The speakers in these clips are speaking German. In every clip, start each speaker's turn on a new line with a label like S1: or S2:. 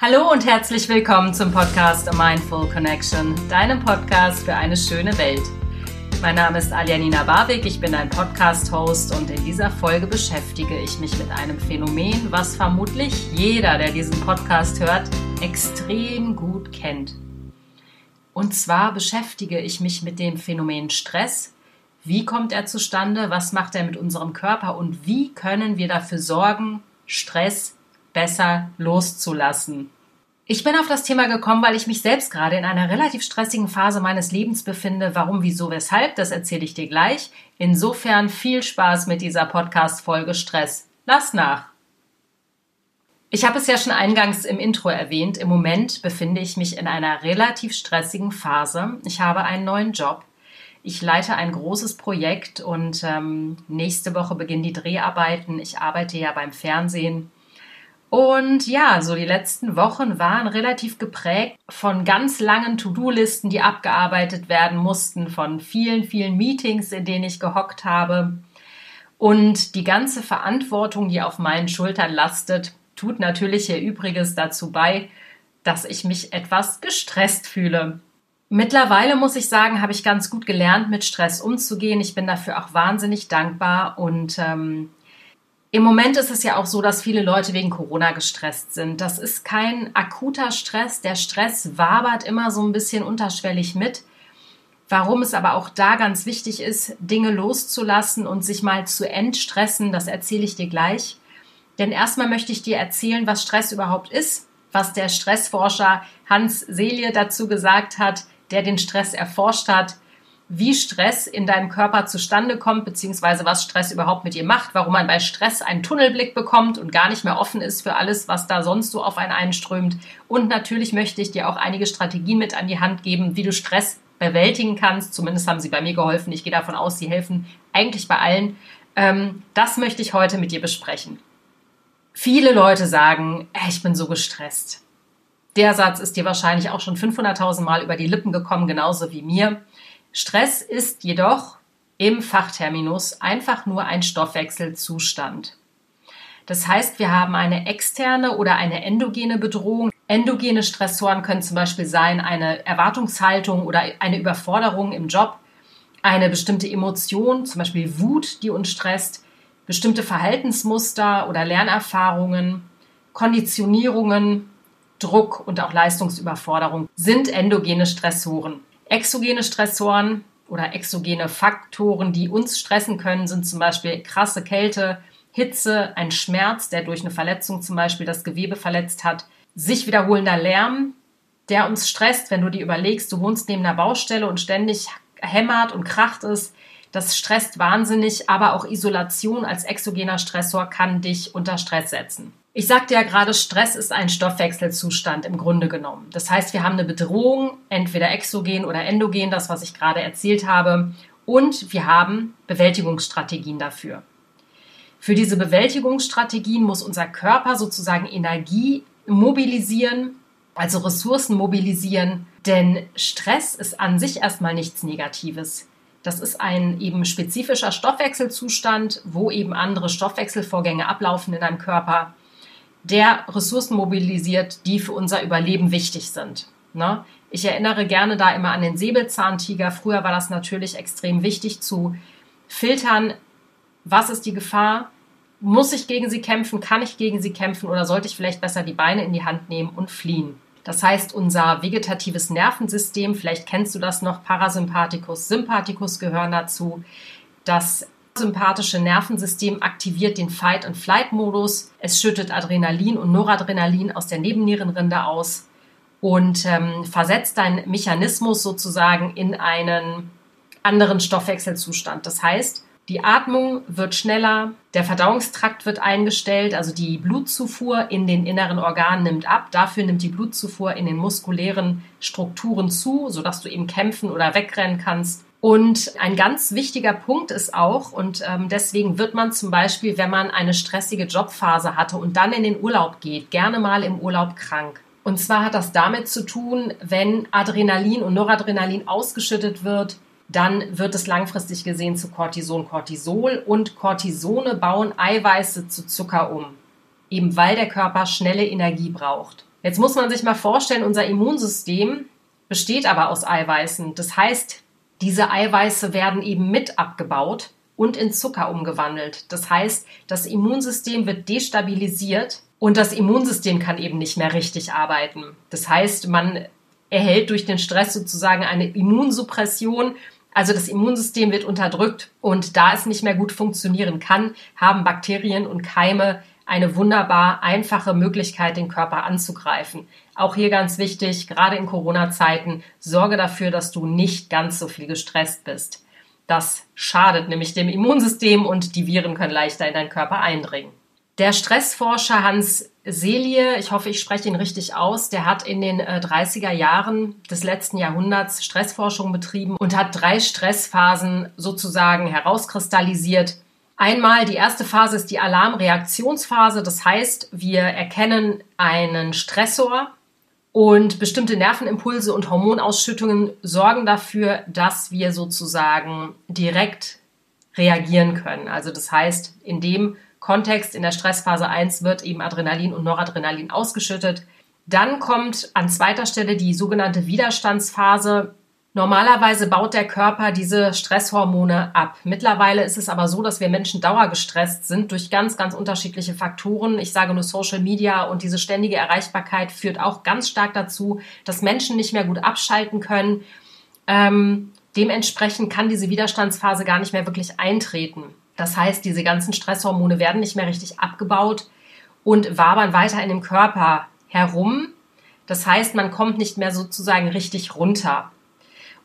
S1: Hallo und herzlich willkommen zum Podcast A Mindful Connection, deinem Podcast für eine schöne Welt. Mein Name ist Aljanina Barwig, ich bin ein Podcast-Host und in dieser Folge beschäftige ich mich mit einem Phänomen, was vermutlich jeder, der diesen Podcast hört, extrem gut kennt. Und zwar beschäftige ich mich mit dem Phänomen Stress. Wie kommt er zustande? Was macht er mit unserem Körper? Und wie können wir dafür sorgen, Stress besser loszulassen. Ich bin auf das Thema gekommen, weil ich mich selbst gerade in einer relativ stressigen Phase meines Lebens befinde. Warum, wieso, weshalb, das erzähle ich dir gleich. Insofern viel Spaß mit dieser Podcast-Folge Stress. Lass nach. Ich habe es ja schon eingangs im Intro erwähnt. Im Moment befinde ich mich in einer relativ stressigen Phase. Ich habe einen neuen Job. Ich leite ein großes Projekt und ähm, nächste Woche beginnen die Dreharbeiten. Ich arbeite ja beim Fernsehen und ja, so die letzten Wochen waren relativ geprägt von ganz langen To-Do-Listen, die abgearbeitet werden mussten, von vielen, vielen Meetings, in denen ich gehockt habe. Und die ganze Verantwortung, die auf meinen Schultern lastet, tut natürlich ihr Übriges dazu bei, dass ich mich etwas gestresst fühle. Mittlerweile muss ich sagen, habe ich ganz gut gelernt, mit Stress umzugehen. Ich bin dafür auch wahnsinnig dankbar und ähm, im Moment ist es ja auch so, dass viele Leute wegen Corona gestresst sind. Das ist kein akuter Stress. Der Stress wabert immer so ein bisschen unterschwellig mit. Warum es aber auch da ganz wichtig ist, Dinge loszulassen und sich mal zu entstressen, das erzähle ich dir gleich. Denn erstmal möchte ich dir erzählen, was Stress überhaupt ist, was der Stressforscher Hans Selye dazu gesagt hat, der den Stress erforscht hat wie Stress in deinem Körper zustande kommt, beziehungsweise was Stress überhaupt mit dir macht, warum man bei Stress einen Tunnelblick bekommt und gar nicht mehr offen ist für alles, was da sonst so auf einen einströmt. Und natürlich möchte ich dir auch einige Strategien mit an die Hand geben, wie du Stress bewältigen kannst. Zumindest haben sie bei mir geholfen. Ich gehe davon aus, sie helfen eigentlich bei allen. Ähm, das möchte ich heute mit dir besprechen. Viele Leute sagen, ich bin so gestresst. Der Satz ist dir wahrscheinlich auch schon 500.000 Mal über die Lippen gekommen, genauso wie mir. Stress ist jedoch im Fachterminus einfach nur ein Stoffwechselzustand. Das heißt, wir haben eine externe oder eine endogene Bedrohung. Endogene Stressoren können zum Beispiel sein eine Erwartungshaltung oder eine Überforderung im Job, eine bestimmte Emotion, zum Beispiel Wut, die uns stresst, bestimmte Verhaltensmuster oder Lernerfahrungen, Konditionierungen, Druck und auch Leistungsüberforderung sind endogene Stressoren. Exogene Stressoren oder exogene Faktoren, die uns stressen können, sind zum Beispiel krasse Kälte, Hitze, ein Schmerz, der durch eine Verletzung zum Beispiel das Gewebe verletzt hat, sich wiederholender Lärm, der uns stresst, wenn du dir überlegst, du wohnst neben einer Baustelle und ständig hämmert und kracht es. Das stresst wahnsinnig, aber auch Isolation als exogener Stressor kann dich unter Stress setzen. Ich sagte ja gerade, Stress ist ein Stoffwechselzustand im Grunde genommen. Das heißt, wir haben eine Bedrohung, entweder exogen oder endogen, das, was ich gerade erzählt habe, und wir haben Bewältigungsstrategien dafür. Für diese Bewältigungsstrategien muss unser Körper sozusagen Energie mobilisieren, also Ressourcen mobilisieren, denn Stress ist an sich erstmal nichts Negatives. Das ist ein eben spezifischer Stoffwechselzustand, wo eben andere Stoffwechselvorgänge ablaufen in deinem Körper der Ressourcen mobilisiert, die für unser Überleben wichtig sind. Ne? Ich erinnere gerne da immer an den Säbelzahntiger. Früher war das natürlich extrem wichtig zu filtern, was ist die Gefahr, muss ich gegen sie kämpfen, kann ich gegen sie kämpfen oder sollte ich vielleicht besser die Beine in die Hand nehmen und fliehen. Das heißt, unser vegetatives Nervensystem, vielleicht kennst du das noch, Parasympathikus, Sympathikus gehören dazu. Das sympathische Nervensystem aktiviert den Fight- and Flight-Modus. Es schüttet Adrenalin und Noradrenalin aus der Nebennierenrinde aus und ähm, versetzt deinen Mechanismus sozusagen in einen anderen Stoffwechselzustand. Das heißt, die Atmung wird schneller, der Verdauungstrakt wird eingestellt, also die Blutzufuhr in den inneren Organen nimmt ab. Dafür nimmt die Blutzufuhr in den muskulären Strukturen zu, sodass du eben kämpfen oder wegrennen kannst. Und ein ganz wichtiger Punkt ist auch, und ähm, deswegen wird man zum Beispiel, wenn man eine stressige Jobphase hatte und dann in den Urlaub geht, gerne mal im Urlaub krank. Und zwar hat das damit zu tun, wenn Adrenalin und Noradrenalin ausgeschüttet wird, dann wird es langfristig gesehen zu Cortison, Cortisol und Cortisone bauen Eiweiße zu Zucker um, eben weil der Körper schnelle Energie braucht. Jetzt muss man sich mal vorstellen, unser Immunsystem besteht aber aus Eiweißen. Das heißt, diese Eiweiße werden eben mit abgebaut und in Zucker umgewandelt. Das heißt, das Immunsystem wird destabilisiert und das Immunsystem kann eben nicht mehr richtig arbeiten. Das heißt, man erhält durch den Stress sozusagen eine Immunsuppression. Also das Immunsystem wird unterdrückt und da es nicht mehr gut funktionieren kann, haben Bakterien und Keime eine wunderbar einfache Möglichkeit, den Körper anzugreifen. Auch hier ganz wichtig, gerade in Corona-Zeiten, sorge dafür, dass du nicht ganz so viel gestresst bist. Das schadet nämlich dem Immunsystem und die Viren können leichter in deinen Körper eindringen. Der Stressforscher Hans Selie, ich hoffe, ich spreche ihn richtig aus, der hat in den äh, 30er Jahren des letzten Jahrhunderts Stressforschung betrieben und hat drei Stressphasen sozusagen herauskristallisiert. Einmal die erste Phase ist die Alarmreaktionsphase, das heißt, wir erkennen einen Stressor und bestimmte Nervenimpulse und Hormonausschüttungen sorgen dafür, dass wir sozusagen direkt reagieren können. Also das heißt, in dem Kontext in der Stressphase 1 wird eben Adrenalin und Noradrenalin ausgeschüttet. Dann kommt an zweiter Stelle die sogenannte Widerstandsphase. Normalerweise baut der Körper diese Stresshormone ab. Mittlerweile ist es aber so, dass wir Menschen dauergestresst sind durch ganz, ganz unterschiedliche Faktoren. Ich sage nur Social Media und diese ständige Erreichbarkeit führt auch ganz stark dazu, dass Menschen nicht mehr gut abschalten können. Ähm, dementsprechend kann diese Widerstandsphase gar nicht mehr wirklich eintreten. Das heißt, diese ganzen Stresshormone werden nicht mehr richtig abgebaut und wabern weiter in dem Körper herum. Das heißt, man kommt nicht mehr sozusagen richtig runter.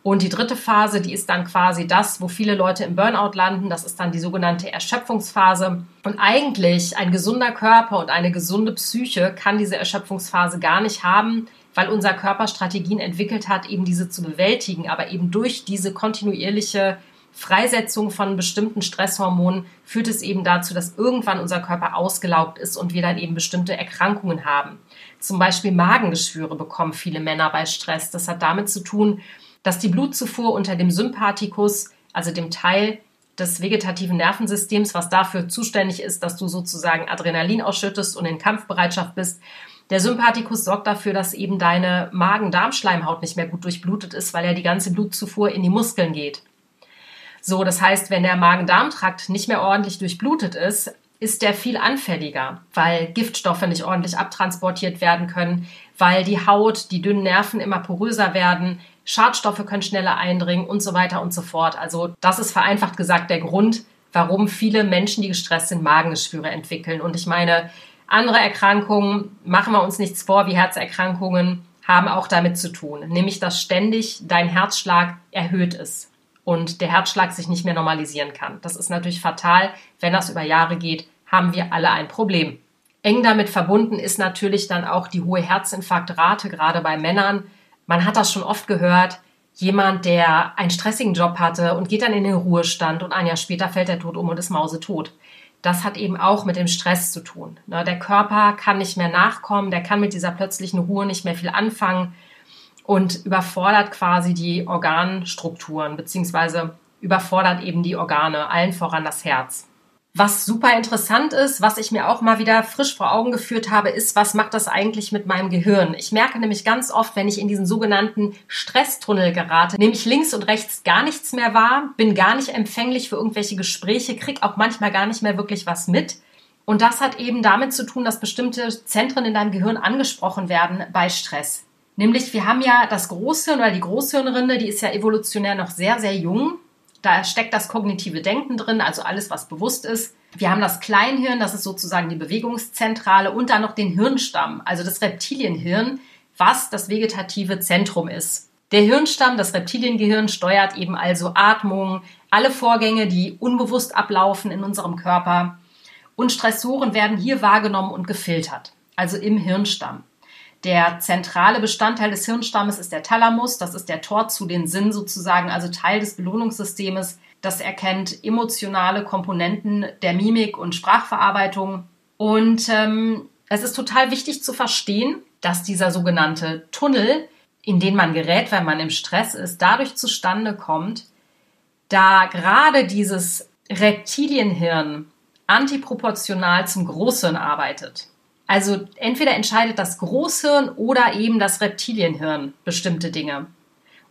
S1: Und die dritte Phase, die ist dann quasi das, wo viele Leute im Burnout landen. Das ist dann die sogenannte Erschöpfungsphase. Und eigentlich ein gesunder Körper und eine gesunde Psyche kann diese Erschöpfungsphase gar nicht haben, weil unser Körper Strategien entwickelt hat, eben diese zu bewältigen. Aber eben durch diese kontinuierliche Freisetzung von bestimmten Stresshormonen führt es eben dazu, dass irgendwann unser Körper ausgelaugt ist und wir dann eben bestimmte Erkrankungen haben. Zum Beispiel Magengeschwüre bekommen viele Männer bei Stress. Das hat damit zu tun, dass die Blutzufuhr unter dem Sympathikus, also dem Teil des vegetativen Nervensystems, was dafür zuständig ist, dass du sozusagen Adrenalin ausschüttest und in Kampfbereitschaft bist. Der Sympathikus sorgt dafür, dass eben deine Magen-Darm-Schleimhaut nicht mehr gut durchblutet ist, weil ja die ganze Blutzufuhr in die Muskeln geht. So, das heißt, wenn der Magen-Darm-Trakt nicht mehr ordentlich durchblutet ist, ist der viel anfälliger, weil Giftstoffe nicht ordentlich abtransportiert werden können, weil die Haut, die dünnen Nerven immer poröser werden, Schadstoffe können schneller eindringen und so weiter und so fort. Also das ist vereinfacht gesagt der Grund, warum viele Menschen, die gestresst sind, Magengeschwüre entwickeln. Und ich meine, andere Erkrankungen, machen wir uns nichts vor, wie Herzerkrankungen, haben auch damit zu tun, nämlich dass ständig dein Herzschlag erhöht ist und der Herzschlag sich nicht mehr normalisieren kann. Das ist natürlich fatal. Wenn das über Jahre geht, haben wir alle ein Problem. Eng damit verbunden ist natürlich dann auch die hohe Herzinfarktrate, gerade bei Männern. Man hat das schon oft gehört. Jemand, der einen stressigen Job hatte und geht dann in den Ruhestand und ein Jahr später fällt er tot um und ist mausetot. Das hat eben auch mit dem Stress zu tun. Ne, der Körper kann nicht mehr nachkommen, der kann mit dieser plötzlichen Ruhe nicht mehr viel anfangen und überfordert quasi die Organstrukturen beziehungsweise überfordert eben die Organe, allen voran das Herz. Was super interessant ist, was ich mir auch mal wieder frisch vor Augen geführt habe, ist, was macht das eigentlich mit meinem Gehirn? Ich merke nämlich ganz oft, wenn ich in diesen sogenannten Stresstunnel gerate, nehme ich links und rechts gar nichts mehr wahr, bin gar nicht empfänglich für irgendwelche Gespräche, krieg auch manchmal gar nicht mehr wirklich was mit. Und das hat eben damit zu tun, dass bestimmte Zentren in deinem Gehirn angesprochen werden bei Stress. Nämlich, wir haben ja das Großhirn oder die Großhirnrinde, die ist ja evolutionär noch sehr, sehr jung. Da steckt das kognitive Denken drin, also alles, was bewusst ist. Wir haben das Kleinhirn, das ist sozusagen die Bewegungszentrale und dann noch den Hirnstamm, also das Reptilienhirn, was das vegetative Zentrum ist. Der Hirnstamm, das Reptiliengehirn, steuert eben also Atmung, alle Vorgänge, die unbewusst ablaufen in unserem Körper. Und Stressoren werden hier wahrgenommen und gefiltert, also im Hirnstamm. Der zentrale Bestandteil des Hirnstammes ist der Thalamus. Das ist der Tor zu den Sinnen sozusagen, also Teil des Belohnungssystems. Das erkennt emotionale Komponenten der Mimik und Sprachverarbeitung. Und ähm, es ist total wichtig zu verstehen, dass dieser sogenannte Tunnel, in den man gerät, wenn man im Stress ist, dadurch zustande kommt, da gerade dieses Reptilienhirn antiproportional zum Großhirn arbeitet. Also entweder entscheidet das Großhirn oder eben das Reptilienhirn bestimmte Dinge.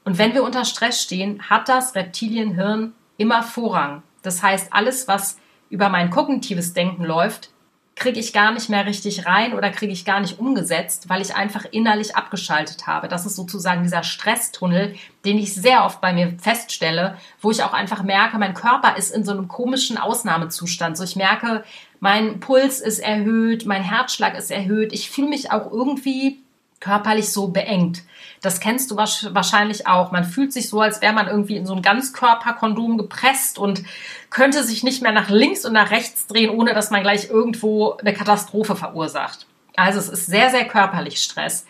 S1: Und wenn wir unter Stress stehen, hat das Reptilienhirn immer Vorrang. Das heißt, alles, was über mein kognitives Denken läuft, kriege ich gar nicht mehr richtig rein oder kriege ich gar nicht umgesetzt, weil ich einfach innerlich abgeschaltet habe. Das ist sozusagen dieser Stresstunnel, den ich sehr oft bei mir feststelle, wo ich auch einfach merke, mein Körper ist in so einem komischen Ausnahmezustand. So ich merke, mein Puls ist erhöht, mein Herzschlag ist erhöht, ich fühle mich auch irgendwie körperlich so beengt. Das kennst du wahrscheinlich auch. Man fühlt sich so, als wäre man irgendwie in so ein Ganzkörperkondom gepresst und könnte sich nicht mehr nach links und nach rechts drehen, ohne dass man gleich irgendwo eine Katastrophe verursacht. Also es ist sehr, sehr körperlich Stress.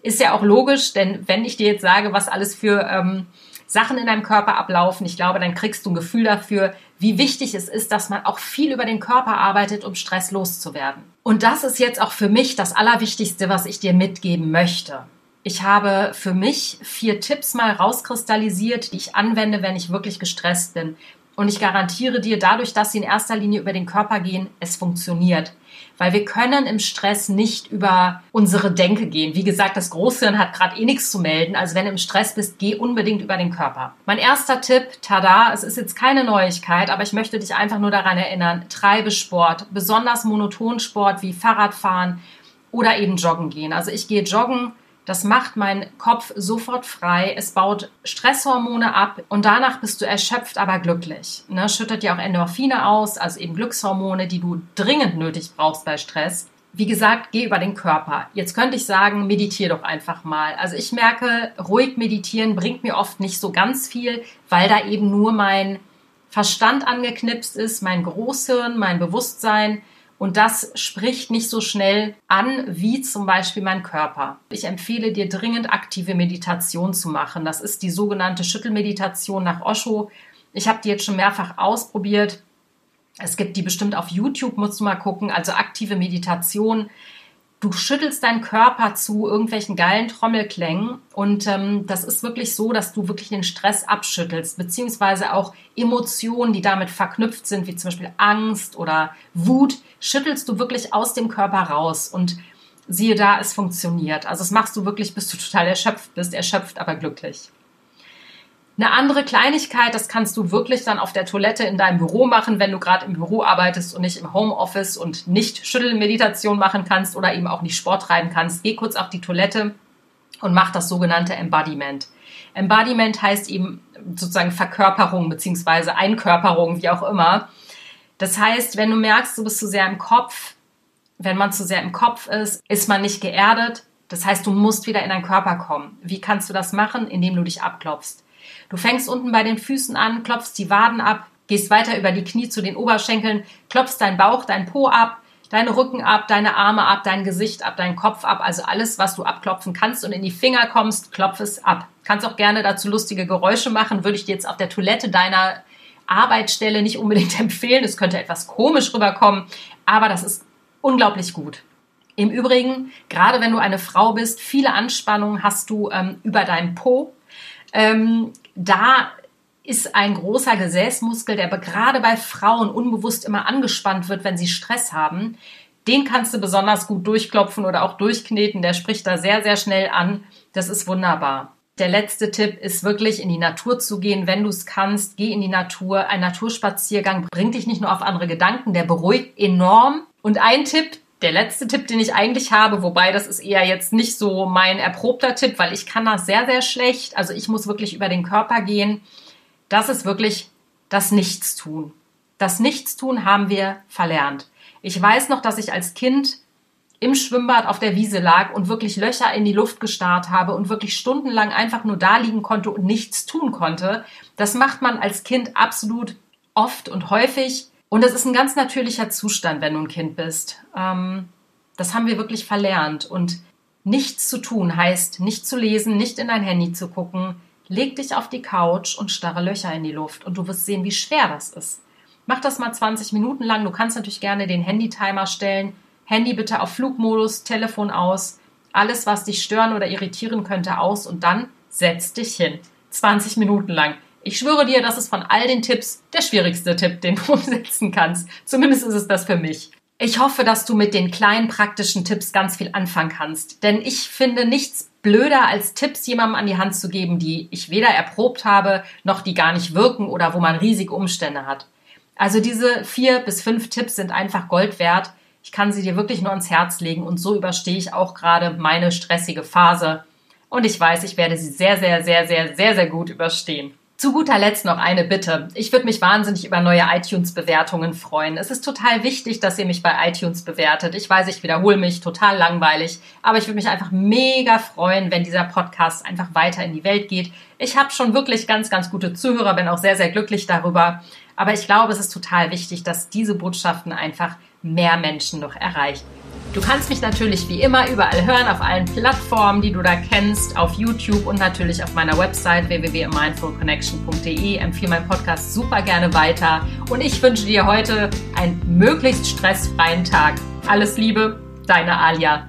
S1: Ist ja auch logisch, denn wenn ich dir jetzt sage, was alles für ähm, Sachen in deinem Körper ablaufen, ich glaube, dann kriegst du ein Gefühl dafür, wie wichtig es ist, dass man auch viel über den Körper arbeitet, um Stress loszuwerden. Und das ist jetzt auch für mich das Allerwichtigste, was ich dir mitgeben möchte. Ich habe für mich vier Tipps mal rauskristallisiert, die ich anwende, wenn ich wirklich gestresst bin. Und ich garantiere dir, dadurch, dass sie in erster Linie über den Körper gehen, es funktioniert. Weil wir können im Stress nicht über unsere Denke gehen. Wie gesagt, das Großhirn hat gerade eh nichts zu melden. Also wenn du im Stress bist, geh unbedingt über den Körper. Mein erster Tipp, tada, es ist jetzt keine Neuigkeit, aber ich möchte dich einfach nur daran erinnern, treibe Sport, besonders Monotonsport wie Fahrradfahren oder eben joggen gehen. Also ich gehe joggen das macht meinen Kopf sofort frei. Es baut Stresshormone ab und danach bist du erschöpft, aber glücklich. Ne? Schüttet ja auch Endorphine aus, also eben Glückshormone, die du dringend nötig brauchst bei Stress. Wie gesagt, geh über den Körper. Jetzt könnte ich sagen, meditiere doch einfach mal. Also ich merke, ruhig meditieren bringt mir oft nicht so ganz viel, weil da eben nur mein Verstand angeknipst ist, mein Großhirn, mein Bewusstsein und das spricht nicht so schnell an wie zum Beispiel mein Körper. Ich empfehle dir dringend aktive Meditation zu machen. Das ist die sogenannte Schüttelmeditation nach Osho. Ich habe die jetzt schon mehrfach ausprobiert. Es gibt die bestimmt auf YouTube, musst du mal gucken. Also aktive Meditation du schüttelst deinen Körper zu irgendwelchen geilen Trommelklängen und ähm, das ist wirklich so, dass du wirklich den Stress abschüttelst, beziehungsweise auch Emotionen, die damit verknüpft sind, wie zum Beispiel Angst oder Wut, schüttelst du wirklich aus dem Körper raus und siehe da, es funktioniert. Also das machst du wirklich, bis du total erschöpft bist, erschöpft, aber glücklich. Eine andere Kleinigkeit, das kannst du wirklich dann auf der Toilette in deinem Büro machen, wenn du gerade im Büro arbeitest und nicht im Homeoffice und nicht Schüttelmeditation machen kannst oder eben auch nicht Sport treiben kannst. Geh kurz auf die Toilette und mach das sogenannte Embodiment. Embodiment heißt eben sozusagen Verkörperung beziehungsweise Einkörperung, wie auch immer. Das heißt, wenn du merkst, du bist zu sehr im Kopf, wenn man zu sehr im Kopf ist, ist man nicht geerdet. Das heißt, du musst wieder in deinen Körper kommen. Wie kannst du das machen? Indem du dich abklopfst. Du fängst unten bei den Füßen an, klopfst die Waden ab, gehst weiter über die Knie zu den Oberschenkeln, klopfst deinen Bauch, deinen Po ab, deinen Rücken ab, deine Arme ab, dein Gesicht ab, deinen Kopf ab, also alles, was du abklopfen kannst und in die Finger kommst, klopf es ab. Kannst auch gerne dazu lustige Geräusche machen, würde ich dir jetzt auf der Toilette deiner Arbeitsstelle nicht unbedingt empfehlen. Es könnte etwas komisch rüberkommen, aber das ist unglaublich gut. Im Übrigen, gerade wenn du eine Frau bist, viele Anspannungen hast du ähm, über deinen Po. Ähm, da ist ein großer Gesäßmuskel, der gerade bei Frauen unbewusst immer angespannt wird, wenn sie Stress haben. Den kannst du besonders gut durchklopfen oder auch durchkneten. Der spricht da sehr, sehr schnell an. Das ist wunderbar. Der letzte Tipp ist wirklich in die Natur zu gehen, wenn du es kannst. Geh in die Natur. Ein Naturspaziergang bringt dich nicht nur auf andere Gedanken, der beruhigt enorm. Und ein Tipp, der letzte Tipp, den ich eigentlich habe, wobei das ist eher jetzt nicht so mein erprobter Tipp, weil ich kann das sehr, sehr schlecht. Also ich muss wirklich über den Körper gehen. Das ist wirklich das Nichtstun. Das Nichtstun haben wir verlernt. Ich weiß noch, dass ich als Kind im Schwimmbad auf der Wiese lag und wirklich Löcher in die Luft gestarrt habe und wirklich stundenlang einfach nur da liegen konnte und nichts tun konnte. Das macht man als Kind absolut oft und häufig. Und das ist ein ganz natürlicher Zustand, wenn du ein Kind bist. Ähm, das haben wir wirklich verlernt. Und nichts zu tun heißt, nicht zu lesen, nicht in dein Handy zu gucken. Leg dich auf die Couch und starre Löcher in die Luft und du wirst sehen, wie schwer das ist. Mach das mal 20 Minuten lang. Du kannst natürlich gerne den Handy-Timer stellen. Handy bitte auf Flugmodus, Telefon aus. Alles, was dich stören oder irritieren könnte, aus und dann setz dich hin. 20 Minuten lang. Ich schwöre dir, das ist von all den Tipps der schwierigste Tipp, den du umsetzen kannst. Zumindest ist es das für mich. Ich hoffe, dass du mit den kleinen praktischen Tipps ganz viel anfangen kannst, denn ich finde nichts blöder als Tipps jemandem an die Hand zu geben, die ich weder erprobt habe, noch die gar nicht wirken oder wo man riesige Umstände hat. Also diese vier bis fünf Tipps sind einfach Gold wert. Ich kann sie dir wirklich nur ans Herz legen und so überstehe ich auch gerade meine stressige Phase. Und ich weiß, ich werde sie sehr, sehr, sehr, sehr, sehr, sehr gut überstehen. Zu guter Letzt noch eine Bitte. Ich würde mich wahnsinnig über neue iTunes-Bewertungen freuen. Es ist total wichtig, dass ihr mich bei iTunes bewertet. Ich weiß, ich wiederhole mich, total langweilig, aber ich würde mich einfach mega freuen, wenn dieser Podcast einfach weiter in die Welt geht. Ich habe schon wirklich ganz, ganz gute Zuhörer, bin auch sehr, sehr glücklich darüber. Aber ich glaube, es ist total wichtig, dass diese Botschaften einfach mehr Menschen noch erreichen. Du kannst mich natürlich wie immer überall hören, auf allen Plattformen, die du da kennst, auf YouTube und natürlich auf meiner Website www.mindfulconnection.de. Empfehle meinen Podcast super gerne weiter und ich wünsche dir heute einen möglichst stressfreien Tag. Alles Liebe, deine Alia.